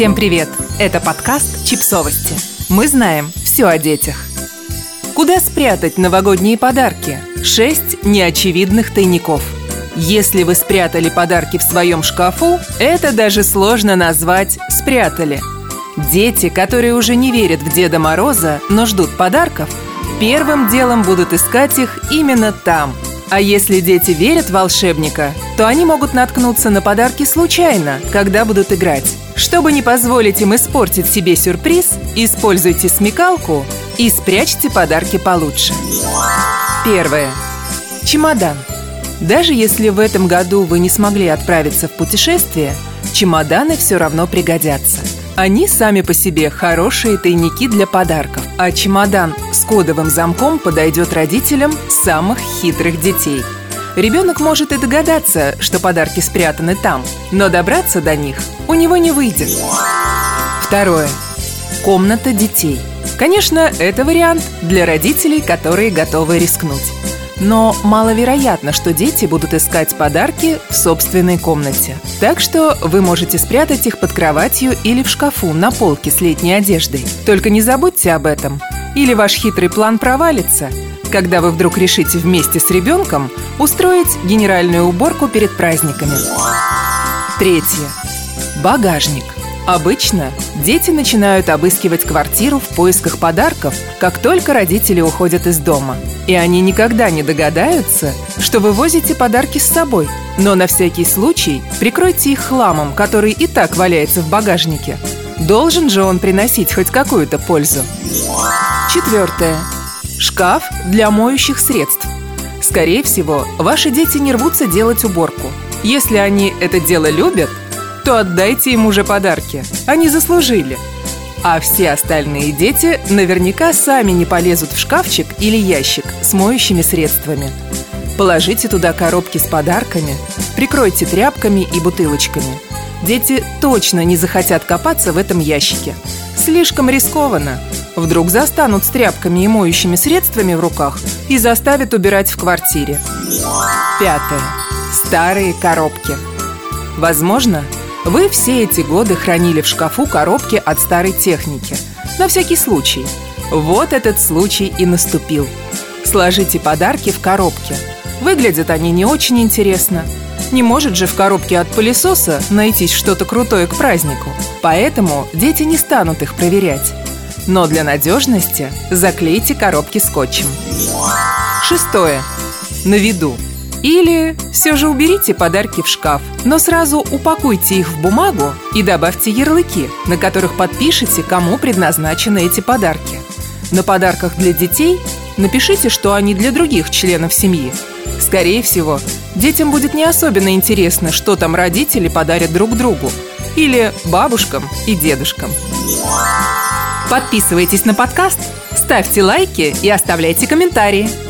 Всем привет! Это подкаст «Чипсовости». Мы знаем все о детях. Куда спрятать новогодние подарки? Шесть неочевидных тайников. Если вы спрятали подарки в своем шкафу, это даже сложно назвать «спрятали». Дети, которые уже не верят в Деда Мороза, но ждут подарков, первым делом будут искать их именно там – а если дети верят в волшебника, то они могут наткнуться на подарки случайно, когда будут играть. Чтобы не позволить им испортить себе сюрприз, используйте смекалку и спрячьте подарки получше. Первое. Чемодан. Даже если в этом году вы не смогли отправиться в путешествие, чемоданы все равно пригодятся. Они сами по себе хорошие тайники для подарков, а чемодан с кодовым замком подойдет родителям самых хитрых детей. Ребенок может и догадаться, что подарки спрятаны там, но добраться до них у него не выйдет. Второе. Комната детей. Конечно, это вариант для родителей, которые готовы рискнуть. Но маловероятно, что дети будут искать подарки в собственной комнате. Так что вы можете спрятать их под кроватью или в шкафу на полке с летней одеждой. Только не забудьте об этом, или ваш хитрый план провалится, когда вы вдруг решите вместе с ребенком устроить генеральную уборку перед праздниками. Третье. Багажник – Обычно дети начинают обыскивать квартиру в поисках подарков, как только родители уходят из дома. И они никогда не догадаются, что вы возите подарки с собой. Но на всякий случай прикройте их хламом, который и так валяется в багажнике. Должен же он приносить хоть какую-то пользу. Четвертое. Шкаф для моющих средств. Скорее всего, ваши дети не рвутся делать уборку. Если они это дело любят, то отдайте им уже подарки. Они заслужили. А все остальные дети наверняка сами не полезут в шкафчик или ящик с моющими средствами. Положите туда коробки с подарками, прикройте тряпками и бутылочками. Дети точно не захотят копаться в этом ящике. Слишком рискованно. Вдруг застанут с тряпками и моющими средствами в руках и заставят убирать в квартире. Пятое. Старые коробки. Возможно, вы все эти годы хранили в шкафу коробки от старой техники. На всякий случай. Вот этот случай и наступил. Сложите подарки в коробке. Выглядят они не очень интересно. Не может же в коробке от пылесоса найтись что-то крутое к празднику. Поэтому дети не станут их проверять. Но для надежности заклейте коробки скотчем. Шестое. На виду. Или все же уберите подарки в шкаф, но сразу упакуйте их в бумагу и добавьте ярлыки, на которых подпишите, кому предназначены эти подарки. На подарках для детей напишите, что они для других членов семьи. Скорее всего, детям будет не особенно интересно, что там родители подарят друг другу или бабушкам и дедушкам. Подписывайтесь на подкаст, ставьте лайки и оставляйте комментарии.